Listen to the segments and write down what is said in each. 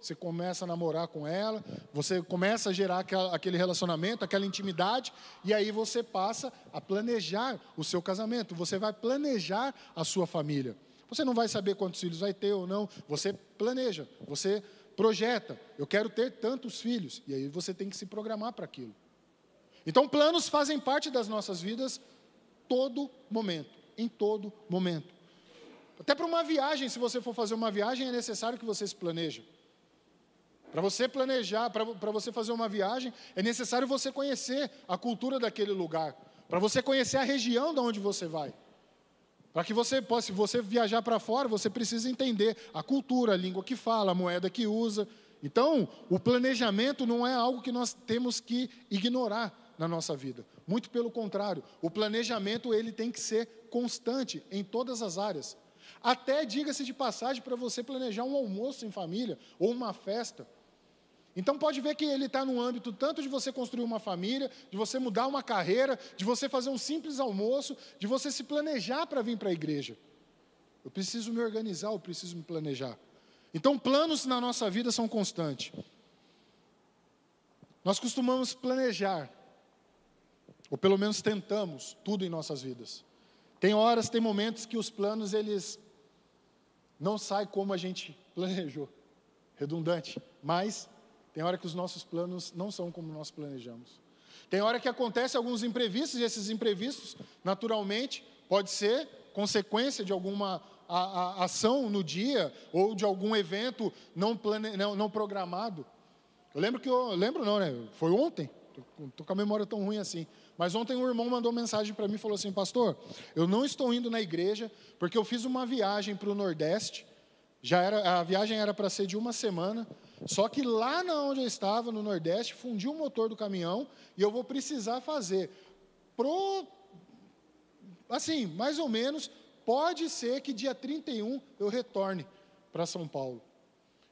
você começa a namorar com ela, você começa a gerar aquele relacionamento, aquela intimidade, e aí você passa a planejar o seu casamento, você vai planejar a sua família. Você não vai saber quantos filhos vai ter ou não, você planeja, você projeta. Eu quero ter tantos filhos, e aí você tem que se programar para aquilo. Então, planos fazem parte das nossas vidas todo momento, em todo momento. Até para uma viagem, se você for fazer uma viagem, é necessário que você se planeje. Para você planejar, para você fazer uma viagem, é necessário você conhecer a cultura daquele lugar. Para você conhecer a região de onde você vai. Para que você possa, se você viajar para fora, você precisa entender a cultura, a língua que fala, a moeda que usa. Então, o planejamento não é algo que nós temos que ignorar na nossa vida. Muito pelo contrário, o planejamento ele tem que ser constante em todas as áreas. Até, diga-se de passagem, para você planejar um almoço em família ou uma festa. Então pode ver que ele está no âmbito tanto de você construir uma família, de você mudar uma carreira, de você fazer um simples almoço, de você se planejar para vir para a igreja. Eu preciso me organizar, eu preciso me planejar. Então planos na nossa vida são constantes. Nós costumamos planejar, ou pelo menos tentamos, tudo em nossas vidas. Tem horas, tem momentos que os planos eles não sai como a gente planejou. Redundante. Mas tem hora que os nossos planos não são como nós planejamos. Tem hora que acontece alguns imprevistos, e esses imprevistos, naturalmente, pode ser consequência de alguma a, a, ação no dia ou de algum evento não, plane, não, não programado. Eu lembro que eu lembro não, né? Foi ontem. Estou com a memória tão ruim assim. Mas ontem um irmão mandou mensagem para mim e falou assim: Pastor, eu não estou indo na igreja porque eu fiz uma viagem para o Nordeste. Já era, a viagem era para ser de uma semana. Só que lá onde eu estava, no Nordeste, fundiu o motor do caminhão e eu vou precisar fazer. Pro, assim, mais ou menos, pode ser que dia 31 eu retorne para São Paulo.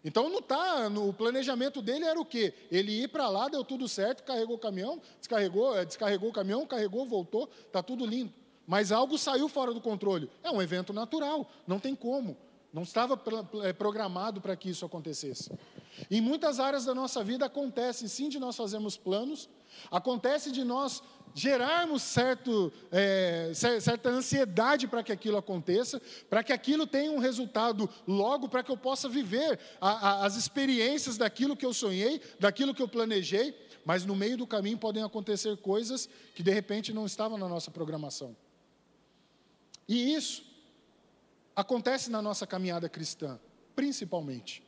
Então não tá, no planejamento dele era o quê? Ele ir para lá, deu tudo certo, carregou o caminhão, descarregou, é, descarregou o caminhão, carregou, voltou, tá tudo lindo. Mas algo saiu fora do controle. É um evento natural, não tem como. Não estava é, programado para que isso acontecesse. Em muitas áreas da nossa vida acontece sim de nós fazermos planos, acontece de nós gerarmos certo, é, certa ansiedade para que aquilo aconteça, para que aquilo tenha um resultado logo, para que eu possa viver a, a, as experiências daquilo que eu sonhei, daquilo que eu planejei, mas no meio do caminho podem acontecer coisas que de repente não estavam na nossa programação. E isso acontece na nossa caminhada cristã, principalmente.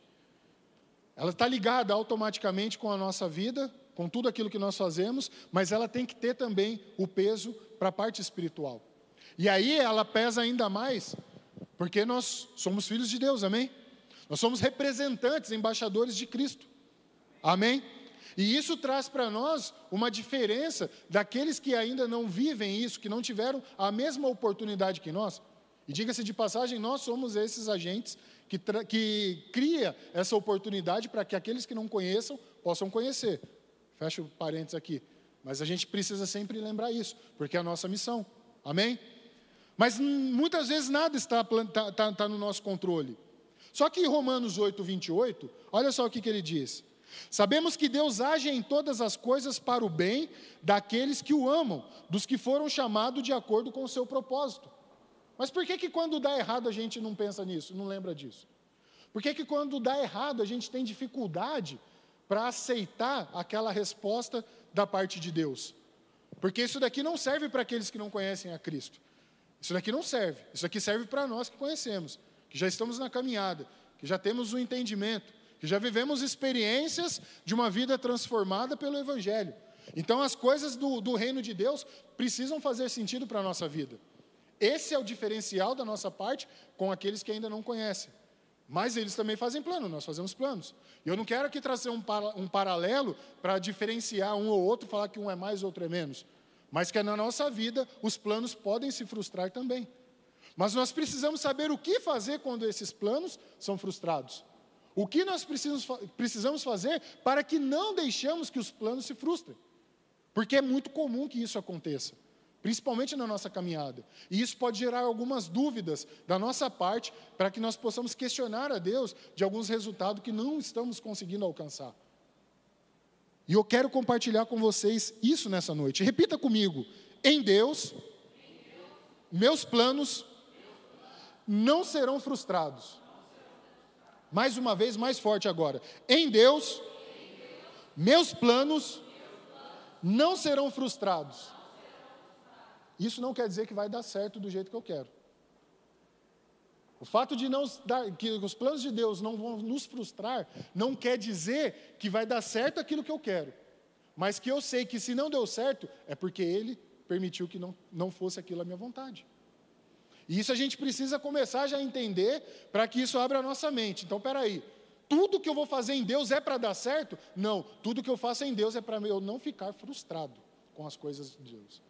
Ela está ligada automaticamente com a nossa vida, com tudo aquilo que nós fazemos, mas ela tem que ter também o peso para a parte espiritual. E aí ela pesa ainda mais, porque nós somos filhos de Deus, amém? Nós somos representantes, embaixadores de Cristo, amém? E isso traz para nós uma diferença daqueles que ainda não vivem isso, que não tiveram a mesma oportunidade que nós. E diga-se de passagem, nós somos esses agentes que, que cria essa oportunidade para que aqueles que não conheçam possam conhecer. Fecha o parênteses aqui. Mas a gente precisa sempre lembrar isso, porque é a nossa missão. Amém? Mas muitas vezes nada está, está, está, está no nosso controle. Só que Romanos 8, 28, olha só o que, que ele diz. Sabemos que Deus age em todas as coisas para o bem daqueles que o amam, dos que foram chamados de acordo com o seu propósito. Mas por que, que quando dá errado a gente não pensa nisso, não lembra disso? Por que, que quando dá errado a gente tem dificuldade para aceitar aquela resposta da parte de Deus? Porque isso daqui não serve para aqueles que não conhecem a Cristo. Isso daqui não serve. Isso aqui serve para nós que conhecemos, que já estamos na caminhada, que já temos o um entendimento, que já vivemos experiências de uma vida transformada pelo Evangelho. Então as coisas do, do reino de Deus precisam fazer sentido para a nossa vida. Esse é o diferencial da nossa parte com aqueles que ainda não conhecem. Mas eles também fazem plano, nós fazemos planos. E eu não quero aqui trazer um, para, um paralelo para diferenciar um ou outro, falar que um é mais, outro é menos. Mas que na nossa vida os planos podem se frustrar também. Mas nós precisamos saber o que fazer quando esses planos são frustrados. O que nós precisamos, fazer para que não deixemos que os planos se frustrem. Porque é muito comum que isso aconteça. Principalmente na nossa caminhada. E isso pode gerar algumas dúvidas da nossa parte para que nós possamos questionar a Deus de alguns resultados que não estamos conseguindo alcançar. E eu quero compartilhar com vocês isso nessa noite. Repita comigo: em Deus, meus planos não serão frustrados. Mais uma vez, mais forte agora. Em Deus, meus planos não serão frustrados. Isso não quer dizer que vai dar certo do jeito que eu quero. O fato de não dar, que os planos de Deus não vão nos frustrar, não quer dizer que vai dar certo aquilo que eu quero. Mas que eu sei que se não deu certo, é porque Ele permitiu que não, não fosse aquilo a minha vontade. E isso a gente precisa começar já a entender para que isso abra a nossa mente. Então, peraí, tudo que eu vou fazer em Deus é para dar certo? Não, tudo que eu faço em Deus é para eu não ficar frustrado com as coisas de Deus.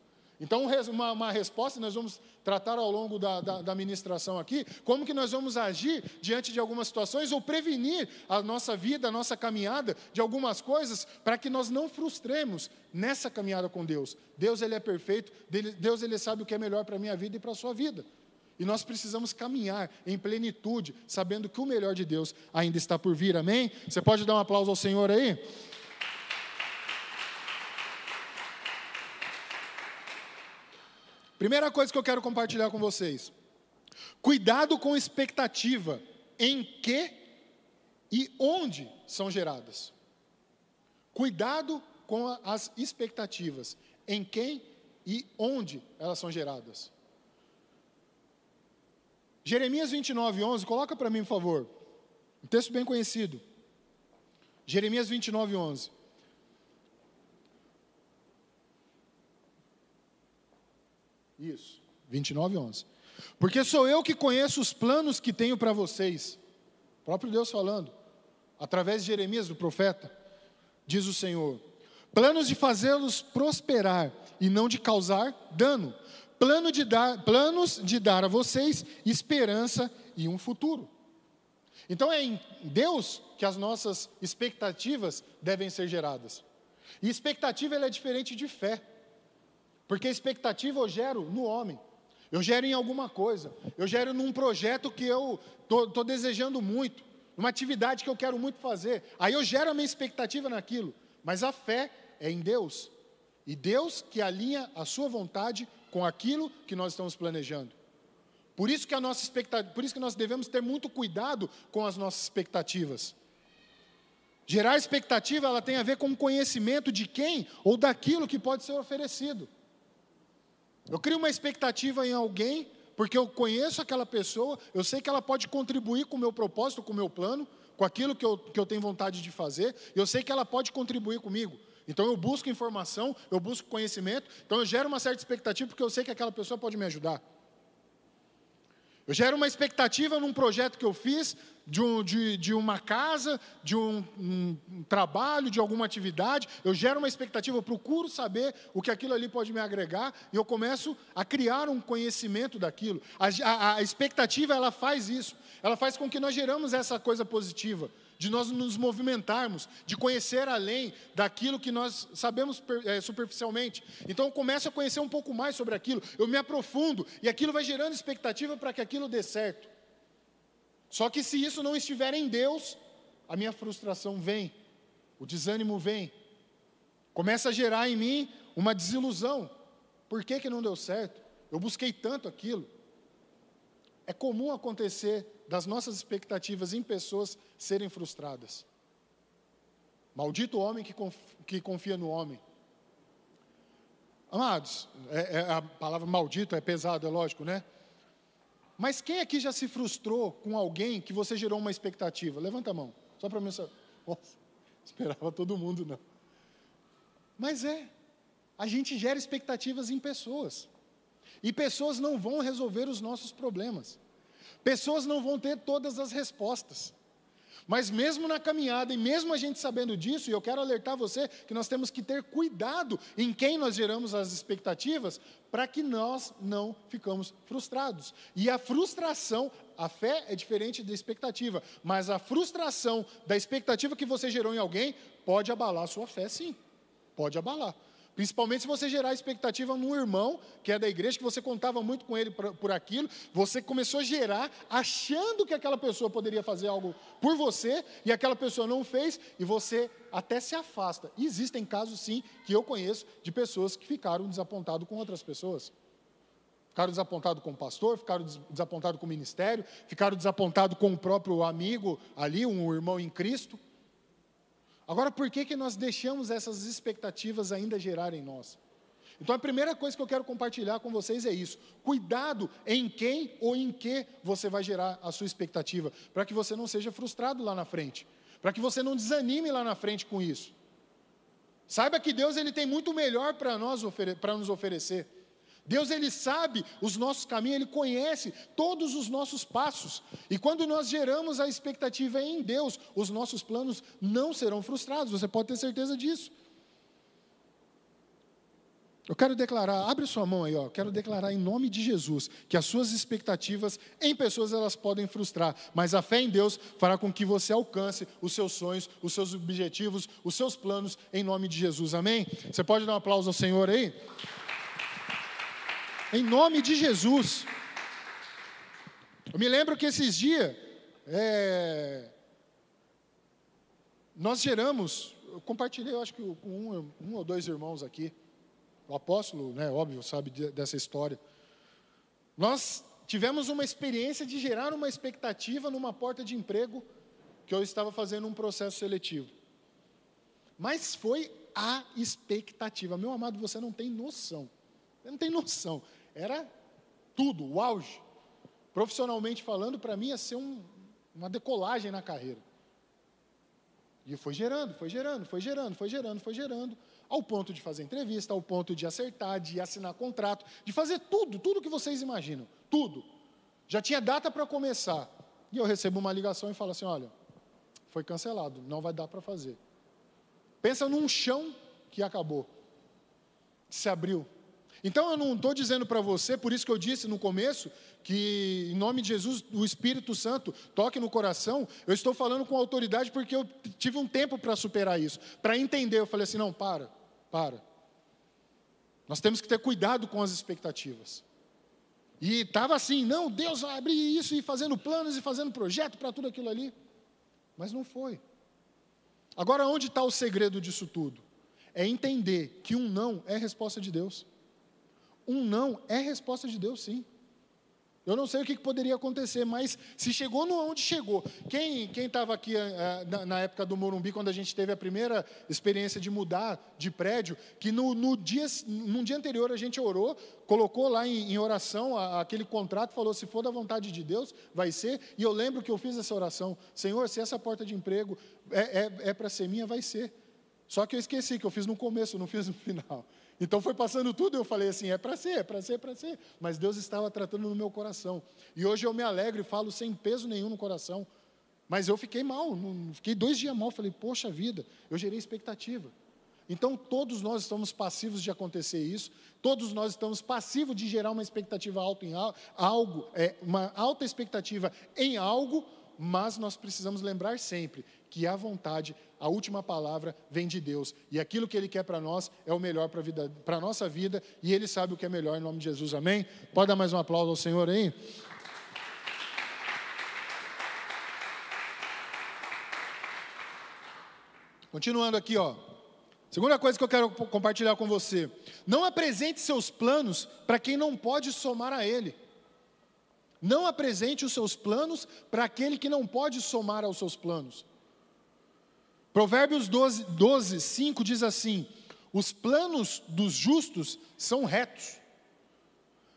Então, uma, uma, resposta nós vamos tratar ao longo da, da, da ministração aqui, como que nós vamos agir diante de algumas situações ou prevenir a nossa vida, a nossa caminhada de algumas coisas, para que nós não frustremos nessa caminhada com Deus. Deus, Ele é perfeito, Deus, Ele sabe o que é melhor para a minha vida e para a sua vida. E nós precisamos caminhar em plenitude, sabendo que o melhor de Deus ainda está por vir, amém? Você pode dar um aplauso ao Senhor aí? Primeira coisa que eu quero compartilhar com vocês: cuidado com expectativa em que e onde são geradas. Cuidado com as expectativas em quem e onde elas são geradas. Jeremias 29, 11, coloca para mim, por favor. Um texto bem conhecido. Jeremias 29, 11. Isso, 29, 11. Porque sou eu que conheço os planos que tenho para vocês. O próprio Deus falando, através de Jeremias, do profeta, diz o Senhor: planos de fazê-los prosperar e não de causar dano, plano de dar, planos de dar a vocês esperança e um futuro. Então é em Deus que as nossas expectativas devem ser geradas. E expectativa é diferente de fé. Porque expectativa eu gero no homem. Eu gero em alguma coisa. Eu gero num projeto que eu estou desejando muito. Numa atividade que eu quero muito fazer. Aí eu gero a minha expectativa naquilo. Mas a fé é em Deus. E Deus que alinha a sua vontade com aquilo que nós estamos planejando. Por isso que a nossa expectativa, por isso que nós devemos ter muito cuidado com as nossas expectativas. Gerar expectativa, ela tem a ver com conhecimento de quem ou daquilo que pode ser oferecido. Eu crio uma expectativa em alguém, porque eu conheço aquela pessoa, eu sei que ela pode contribuir com o meu propósito, com o meu plano, com aquilo que eu, que eu tenho vontade de fazer, eu sei que ela pode contribuir comigo. Então eu busco informação, eu busco conhecimento, então eu gero uma certa expectativa porque eu sei que aquela pessoa pode me ajudar. Eu gero uma expectativa num projeto que eu fiz, de, um, de, de uma casa, de um, um, trabalho, de alguma atividade. Eu gero uma expectativa, eu procuro saber o que aquilo ali pode me agregar e eu começo a criar um conhecimento daquilo. A, a, a expectativa, ela faz isso. Ela faz com que nós geramos essa coisa positiva de nós nos movimentarmos, de conhecer além daquilo que nós sabemos é, superficialmente. Então eu começo a conhecer um pouco mais sobre aquilo, eu me aprofundo e aquilo vai gerando expectativa para que aquilo dê certo. Só que se isso não estiver em Deus, a minha frustração vem, o desânimo vem, começa a gerar em mim uma desilusão. Por que, que não deu certo? Eu busquei tanto aquilo. É comum acontecer das nossas expectativas em pessoas serem frustradas. Maldito o homem que confia no homem. Amados, é, é, a palavra maldito é pesado, é lógico, né? Mas quem aqui já se frustrou com alguém que você gerou uma expectativa? Levanta a mão, só para mim. Nossa, esperava todo mundo, não. Mas é, a gente gera expectativas em pessoas. E pessoas não vão resolver os nossos problemas. Pessoas não vão ter todas as respostas. Mas mesmo na caminhada, e mesmo a gente sabendo disso, e eu quero alertar você que nós temos que ter cuidado em quem nós geramos as expectativas, para que nós não ficamos frustrados. E a frustração, a fé é diferente da expectativa, mas a frustração da expectativa que você gerou em alguém pode abalar a sua fé, sim. Pode abalar. Principalmente se você gerar expectativa num irmão que é da igreja, que você contava muito com ele por, por, aquilo, você começou a gerar achando que aquela pessoa poderia fazer algo por você e aquela pessoa não fez e você até se afasta. E existem casos sim que eu conheço de pessoas que ficaram desapontados com outras pessoas. Ficaram desapontados com o pastor, ficaram desapontados com o ministério, ficaram desapontados com o próprio amigo ali, um irmão em Cristo. Agora, por que, que nós deixamos essas expectativas ainda gerarem em nós? Então, a primeira coisa que eu quero compartilhar com vocês é isso: cuidado em quem ou em que você vai gerar a sua expectativa, para que você não seja frustrado lá na frente, para que você não desanime lá na frente com isso. Saiba que Deus ele tem muito melhor para nós para nos oferecer. Deus ele sabe os nossos caminhos, ele conhece todos os nossos passos. E quando nós geramos a expectativa em Deus, os nossos planos não serão frustrados, você pode ter certeza disso. Eu quero declarar, abre sua mão aí, ó. Quero declarar em nome de Jesus que as suas expectativas em pessoas elas podem frustrar, mas a fé em Deus fará com que você alcance os seus sonhos, os seus objetivos, os seus planos em nome de Jesus. Amém? Você pode dar um aplauso ao Senhor aí? Em nome de Jesus. Eu me lembro que esses dias, é, nós geramos, eu compartilhei, eu acho que com um, um, ou dois irmãos aqui, o apóstolo, né, óbvio, sabe dessa história. Nós tivemos uma experiência de gerar uma expectativa numa porta de emprego que eu estava fazendo um processo seletivo. Mas foi a expectativa. Meu amado, você não tem noção. Você não tem noção. Era tudo, o auge. Profissionalmente falando, para mim ia ser um, uma decolagem na carreira. E foi gerando, foi gerando, foi gerando, foi gerando, foi gerando, ao ponto de fazer entrevista, ao ponto de acertar, de assinar contrato, de fazer tudo, tudo que vocês imaginam, tudo. Já tinha data para começar. E eu recebo uma ligação e falo assim: olha, foi cancelado, não vai dar para fazer. Pensa num chão que acabou, se abriu. Então eu não estou dizendo para você, por isso que eu disse no começo, que em nome de Jesus o Espírito Santo toque no coração. Eu estou falando com autoridade porque eu tive um tempo para superar isso, para entender. Eu falei assim: não, para, para. Nós temos que ter cuidado com as expectativas. E estava assim: não, Deus vai abrir isso, e fazendo planos e fazendo projeto para tudo aquilo ali. Mas não foi. Agora, onde está o segredo disso tudo? É entender que um não é resposta de Deus. Um não é resposta de Deus, sim. Eu não sei o que poderia acontecer, mas se chegou no onde chegou. Quem estava aqui uh, na, na, época do Morumbi, quando a gente teve a primeira experiência de mudar de prédio, que no, no dia, num dia anterior a gente orou, colocou lá em, em oração a, aquele contrato, falou: se for da vontade de Deus, vai ser. E eu lembro que eu fiz essa oração: Senhor, se essa porta de emprego é, é, é para ser minha, vai ser. Só que eu esqueci que eu fiz no começo, não fiz no final. Então foi passando tudo, eu falei assim: é para ser, é para ser, é para ser. Mas Deus estava tratando no meu coração. E hoje eu me alegro e falo sem peso nenhum no coração. Mas eu fiquei mal, fiquei dois dias mal. Falei, poxa vida, eu gerei expectativa. Então todos nós estamos passivos de acontecer isso, todos nós estamos passivos de gerar uma expectativa alta em algo, é, uma alta expectativa em algo, mas nós precisamos lembrar sempre que a vontade, a última palavra vem de Deus. E aquilo que Ele quer para nós é o melhor para a nossa vida, e Ele sabe o que é melhor em nome de Jesus. Amém? Pode dar mais um aplauso ao Senhor aí? Continuando aqui, ó. Segunda coisa que eu quero compartilhar com você: não apresente seus planos para quem não pode somar a ele. Não apresente os seus planos para aquele que não pode somar aos seus planos. Provérbios 12, 12 5 diz assim: Os planos dos justos são retos,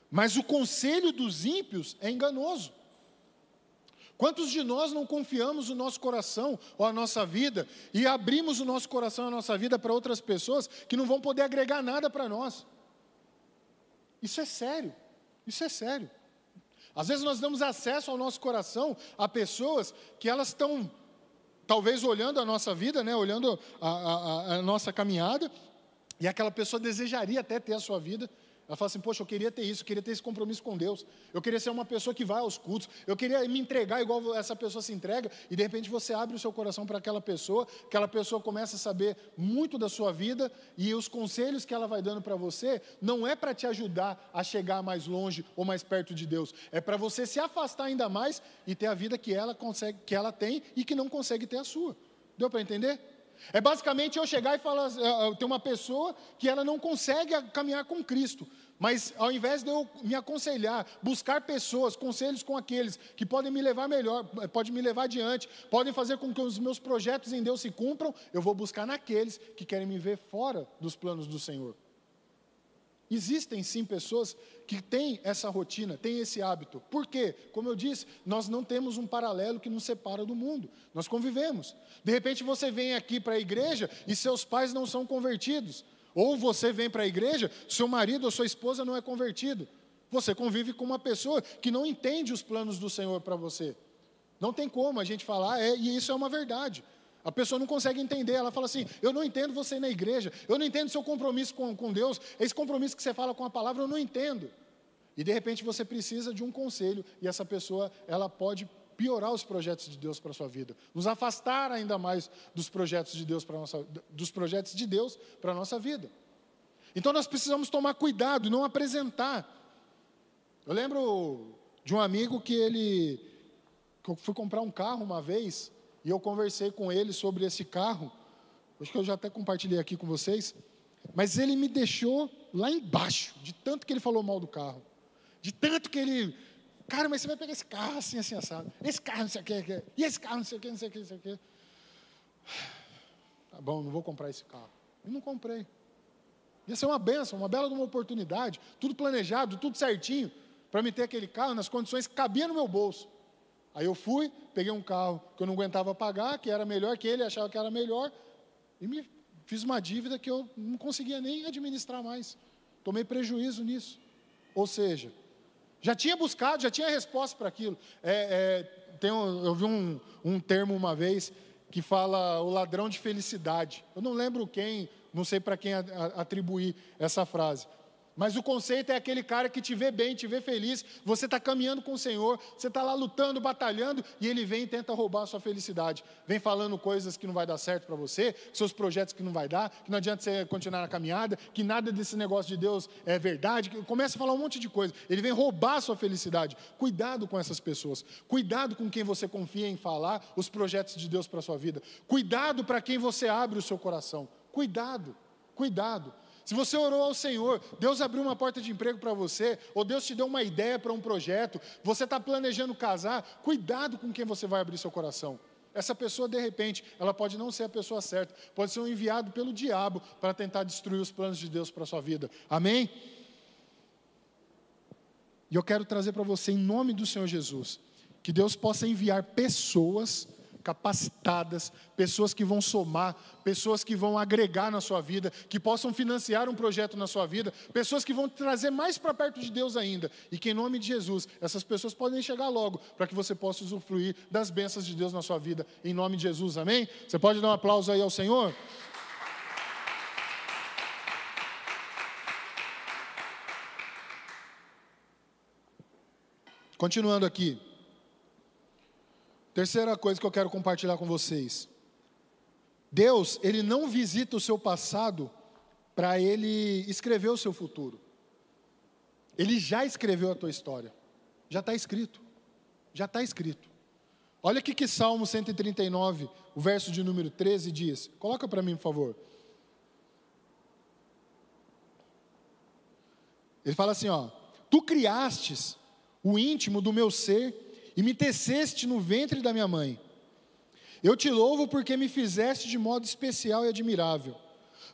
mas o conselho dos ímpios é enganoso. Quantos de nós não confiamos o nosso coração ou a nossa vida e abrimos o nosso coração e a nossa vida para outras pessoas que não vão poder agregar nada para nós? Isso é sério, isso é sério. Às vezes nós damos acesso ao nosso coração a pessoas que elas estão talvez olhando a nossa vida, né, olhando a, a, a nossa caminhada, e aquela pessoa desejaria até ter a sua vida, Ela fala assim: Poxa, eu queria ter isso, eu queria ter esse compromisso com Deus. Eu queria ser uma pessoa que vai aos cultos. Eu queria me entregar igual essa pessoa se entrega. E de repente você abre o seu coração para aquela pessoa, aquela pessoa começa a saber muito da sua vida. E os conselhos que ela vai dando para você não é para te ajudar a chegar mais longe ou mais perto de Deus. É para você se afastar ainda mais e ter a vida que ela, consegue, que ela tem e que não consegue ter a sua. Deu para entender? É basicamente eu chegar e falar, tem uma pessoa que ela não consegue caminhar com Cristo, mas ao invés de eu me aconselhar, buscar pessoas, conselhos com aqueles que podem me levar melhor, podem me levar adiante, podem fazer com que os meus projetos em Deus se cumpram, eu vou buscar naqueles que querem me ver fora dos planos do Senhor. Existem sim pessoas que têm essa rotina, têm esse hábito. Por quê? Como eu disse, nós não temos um paralelo que nos separa do mundo. Nós convivemos. De repente você vem aqui para a igreja e seus pais não são convertidos. Ou você vem para a igreja, seu marido ou sua esposa não é convertido. Você convive com uma pessoa que não entende os planos do Senhor para você. Não tem como a gente falar, é, e isso é uma verdade. A pessoa não consegue entender, ela fala assim: eu não entendo você na igreja, eu não entendo seu compromisso com, com Deus, esse compromisso que você fala com a palavra, eu não entendo. E de repente você precisa de um conselho, e essa pessoa, ela pode piorar os projetos de Deus para a sua vida, nos afastar ainda mais dos projetos de Deus para nossa, dos projetos de Deus para a nossa vida. Então nós precisamos tomar cuidado e não apresentar. Eu lembro de um amigo que ele que eu fui comprar um carro uma vez, e eu conversei com ele sobre esse carro. Acho que eu já até compartilhei aqui com vocês. Mas ele me deixou lá embaixo, de tanto que ele falou mal do carro. De tanto que ele. Cara, mas você vai pegar esse carro assim, assim, assado. Esse carro não sei o que, e esse carro não sei o que, não sei o que, não sei o que. Tá bom, não vou comprar esse carro. E não comprei. Ia ser uma benção, uma bela uma oportunidade, tudo planejado, tudo certinho, para me ter aquele carro nas condições que cabia no meu bolso. Aí eu fui, peguei um carro que eu não aguentava pagar, que era melhor que ele, achava que era melhor, e me fiz uma dívida que eu não conseguia nem administrar mais. Tomei prejuízo nisso. Ou seja, já tinha buscado, já tinha resposta para aquilo. É, é, tem um, eu vi um, um termo uma vez que fala o ladrão de felicidade. Eu não lembro quem, não sei para quem atribuir essa frase. Mas o conceito é aquele cara que te vê bem, te vê feliz, você está caminhando com o Senhor, você está lá lutando, batalhando, e ele vem e tenta roubar a sua felicidade. Vem falando coisas que não vai dar certo para você, seus projetos que não vai dar, que não adianta você continuar na caminhada, que nada desse negócio de Deus é verdade. Começa a falar um monte de coisa. Ele vem roubar a sua felicidade. Cuidado com essas pessoas. Cuidado com quem você confia em falar os projetos de Deus para a sua vida. Cuidado para quem você abre o seu coração. Cuidado, cuidado. Se você orou ao Senhor, Deus abriu uma porta de emprego para você, ou Deus te deu uma ideia para um projeto, você está planejando casar, cuidado com quem você vai abrir seu coração. Essa pessoa, de repente, ela pode não ser a pessoa certa, pode ser um enviado pelo diabo para tentar destruir os planos de Deus para a sua vida. Amém? E eu quero trazer para você, em nome do Senhor Jesus, que Deus possa enviar pessoas capacitadas, pessoas que vão somar, pessoas que vão agregar na sua vida, que possam financiar um projeto na sua vida, pessoas que vão trazer mais para perto de Deus ainda. E que em nome de Jesus, essas pessoas podem chegar logo, para que você possa usufruir das bênçãos de Deus na sua vida. Em nome de Jesus, amém? Você pode dar um aplauso aí ao Senhor? Continuando aqui. Terceira coisa que eu quero compartilhar com vocês. Deus, ele não visita o seu passado para ele escrever o seu futuro. Ele já escreveu a tua história. Já está escrito. Já está escrito. Olha o que Salmo 139, o verso de número 13 diz. Coloca para mim, por favor. Ele fala assim, ó: Tu criastes o íntimo do meu ser e me teceste no ventre da minha mãe. Eu te louvo porque me fizeste de modo especial e admirável.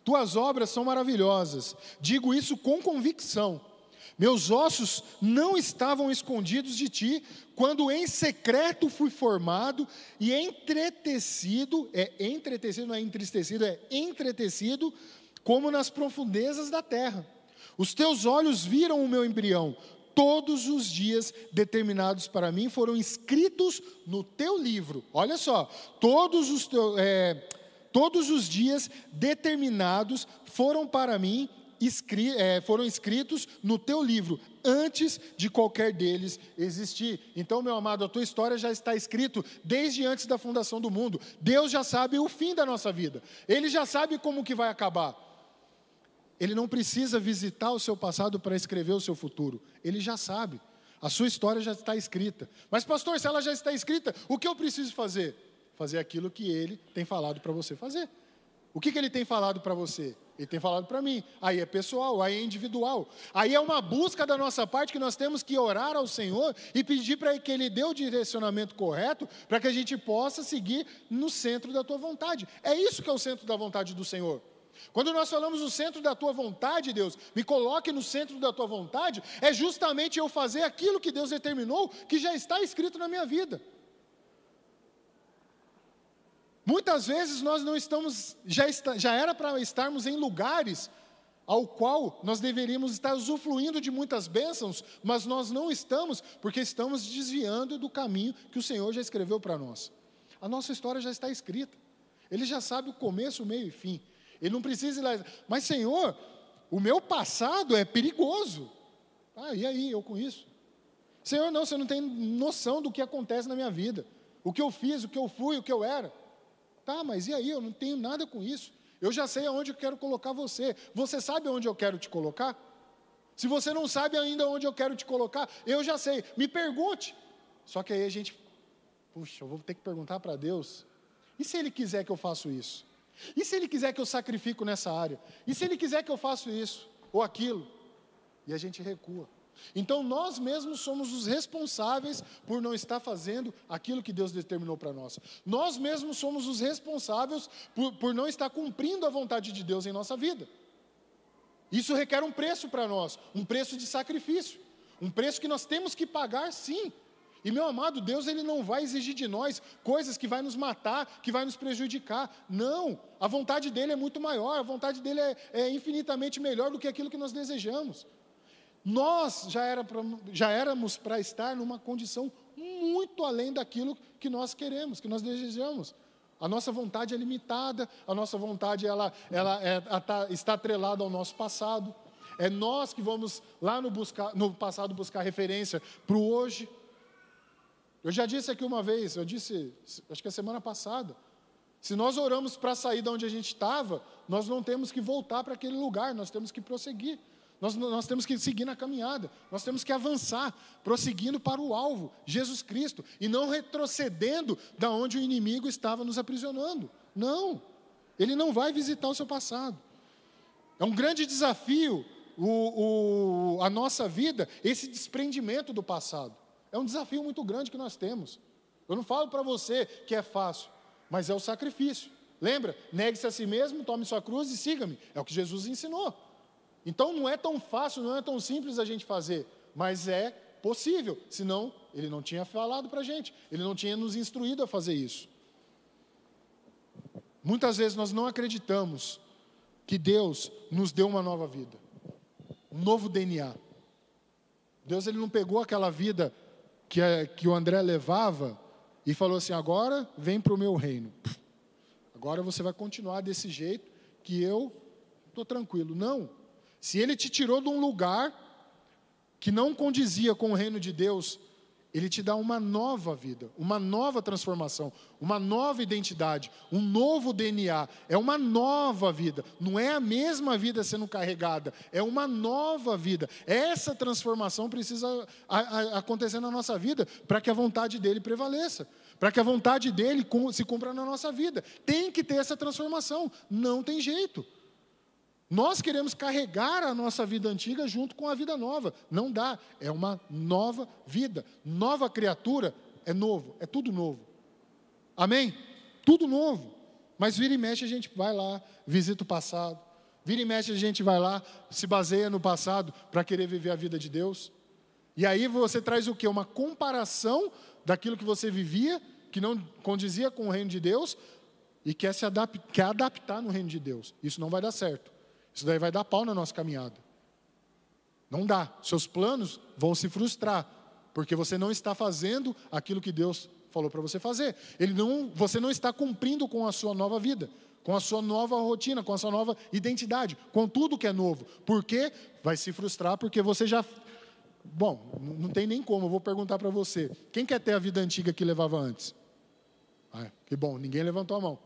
Tuas obras são maravilhosas, digo isso com convicção. Meus ossos não estavam escondidos de ti, quando em secreto fui formado e entretecido, é entretecido, não é entristecido, é entretecido, como nas profundezas da terra. Os teus olhos viram o meu embrião, todos os dias determinados para mim foram escritos no teu livro. Olha só, todos os, é, todos os dias determinados foram para mim é, foram escritos no teu livro antes de qualquer deles existir. Então, meu amado, a tua história já está escrito desde antes da fundação do mundo. Deus já sabe o fim da nossa vida. Ele já sabe como que vai acabar. Ele não precisa visitar o seu passado para escrever o seu futuro. Ele já sabe. A sua história já está escrita. Mas, pastor, se ela já está escrita, o que eu preciso fazer? Fazer aquilo que ele tem falado para você fazer. O que, que ele tem falado para você? Ele tem falado para mim. Aí é pessoal, aí é individual. Aí é uma busca da nossa parte que nós temos que orar ao Senhor e pedir para que Ele dê o direcionamento correto para que a gente possa seguir no centro da tua vontade. É isso que é o centro da vontade do Senhor. Quando nós falamos o centro da tua vontade, Deus, me coloque no centro da tua vontade, é justamente eu fazer aquilo que Deus determinou, que já está escrito na minha vida. Muitas vezes nós não estamos, já, está, já era para estarmos em lugares ao qual nós deveríamos estar usufruindo de muitas bênçãos, mas nós não estamos, porque estamos desviando do caminho que o Senhor já escreveu para nós. A nossa história já está escrita. Ele já sabe o começo, o meio e fim. Ele não precisa ir lá. Mas, Senhor, o meu passado é perigoso. Ah, e aí, eu com isso? Senhor, não, você não tem noção do que acontece na minha vida. O que eu fiz, o que eu fui, o que eu era. Tá, mas e aí? Eu não tenho nada com isso. Eu já sei aonde eu quero colocar você. Você sabe aonde eu quero te colocar? Se você não sabe ainda onde eu quero te colocar, eu já sei. Me pergunte. Só que aí a gente, puxa, eu vou ter que perguntar para Deus. E se Ele quiser que eu faça isso? E se Ele quiser que eu sacrifico nessa área? E se Ele quiser que eu faça isso ou aquilo? E a gente recua. Então nós mesmos somos os responsáveis por não estar fazendo aquilo que Deus determinou para nós. Nós mesmos somos os responsáveis por, por não estar cumprindo a vontade de Deus em nossa vida. Isso requer um preço para nós, um preço de sacrifício, um preço que nós temos que pagar sim. E meu amado, Deus ele não vai exigir de nós coisas que vai nos matar, que vai nos prejudicar. Não, a vontade dele é muito maior, a vontade dele é, é infinitamente melhor do que aquilo que nós desejamos. Nós já, era pra, já éramos para estar numa condição muito além daquilo que nós queremos, que nós desejamos. A nossa vontade é limitada, a nossa vontade ela, ela é, tá, está atrelada ao nosso passado. É nós que vamos lá no, buscar, no passado buscar referência para o hoje. Eu já disse aqui uma vez, eu disse, acho que a semana passada, se nós oramos para sair de onde a gente estava, nós não temos que voltar para aquele lugar, nós temos que prosseguir. Nós, nós temos que seguir na caminhada, nós temos que avançar, prosseguindo para o alvo, Jesus Cristo, e não retrocedendo da onde o inimigo estava nos aprisionando. Não, ele não vai visitar o seu passado. É um grande desafio o, o, a nossa vida, esse desprendimento do passado. É um desafio muito grande que nós temos. Eu não falo para você que é fácil, mas é o sacrifício. Lembra? Negue-se a si mesmo, tome sua cruz e siga-me. É o que Jesus ensinou. Então não é tão fácil, não é tão simples a gente fazer, mas é possível, senão ele não tinha falado para a gente, ele não tinha nos instruído a fazer isso. Muitas vezes nós não acreditamos que Deus nos deu uma nova vida, um novo DNA. Deus ele não pegou aquela vida que, que o André levava e falou assim: agora vem para o meu reino. Agora você vai continuar desse jeito que eu estou tranquilo. Não. Se ele te tirou de um lugar que não condizia com o reino de Deus, ele te dá uma nova vida, uma nova transformação, uma nova identidade, um novo DNA. É uma nova vida, não é a mesma vida sendo carregada, é uma nova vida. Essa transformação precisa acontecer na nossa vida para que a vontade dele prevaleça, para que a vontade dele se cumpra na nossa vida. Tem que ter essa transformação, não tem jeito. Nós queremos carregar a nossa vida antiga junto com a vida nova. Não dá. É uma nova vida. Nova criatura é novo. É tudo novo. Amém? Tudo novo. Mas vira e mexe a gente vai lá, visita o passado. Vira e mexe a gente vai lá, se baseia no passado para querer viver a vida de Deus. E aí você traz o que? Uma comparação daquilo que você vivia, que não condizia com o reino de Deus, e quer se adaptar, quer adaptar no reino de Deus. Isso não vai dar certo. Isso daí vai dar pau na nossa caminhada. Não dá. Seus planos vão se frustrar, porque você não está fazendo aquilo que Deus falou para você fazer. Ele não, você não está cumprindo com a sua nova vida, com a sua nova rotina, com a sua nova identidade, com tudo que é novo. Por quê? Vai se frustrar porque você já Bom, não tem nem como, eu vou perguntar para você. Quem quer ter a vida antiga que levava antes? Ah, que bom, ninguém levantou a mão.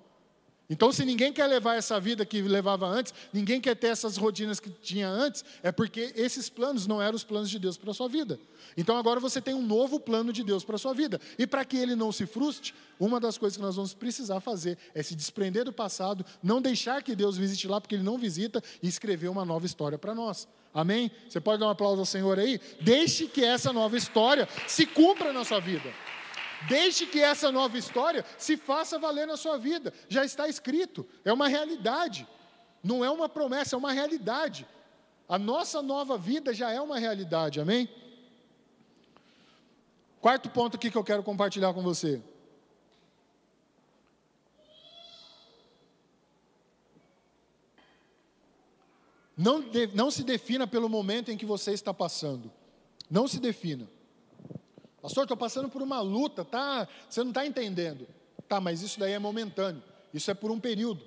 Então, se ninguém quer levar essa vida que levava antes, ninguém quer ter essas rotinas que tinha antes, é porque esses planos não eram os planos de Deus para a sua vida. Então, agora você tem um novo plano de Deus para a sua vida. E para que ele não se frustre, uma das coisas que nós vamos precisar fazer é se desprender do passado, não deixar que Deus visite lá, porque ele não visita, e escrever uma nova história para nós. Amém? Você pode dar um aplauso ao Senhor aí? Deixe que essa nova história se cumpra na sua vida. Deixe que essa nova história se faça valer na sua vida. Já está escrito, é uma realidade. Não é uma promessa, é uma realidade. A nossa nova vida já é uma realidade, amém? Quarto ponto aqui que eu quero compartilhar com você. Não, de, não se defina pelo momento em que você está passando. Não se defina. Pastor, estou passando por uma luta, tá? Você não está entendendo. Tá, mas isso daí é momentâneo. Isso é por um período.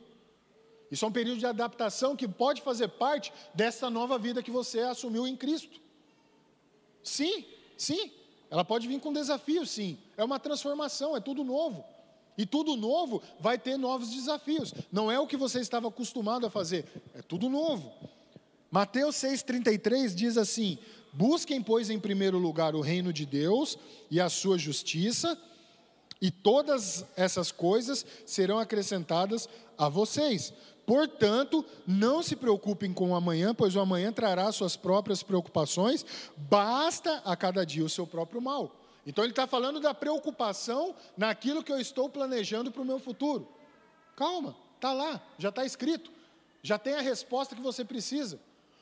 Isso é um período de adaptação que pode fazer parte dessa nova vida que você assumiu em Cristo. Sim, sim. Ela pode vir com desafios, sim. É uma transformação, é tudo novo. E tudo novo vai ter novos desafios. Não é o que você estava acostumado a fazer, é tudo novo. Mateus 6,33 diz assim: Busquem, pois, em primeiro lugar o reino de Deus e a sua justiça, e todas essas coisas serão acrescentadas a vocês. Portanto, não se preocupem com o amanhã, pois o amanhã trará suas próprias preocupações, basta a cada dia o seu próprio mal. Então, ele está falando da preocupação naquilo que eu estou planejando para o meu futuro. Calma, está lá, já está escrito, já tem a resposta que você precisa.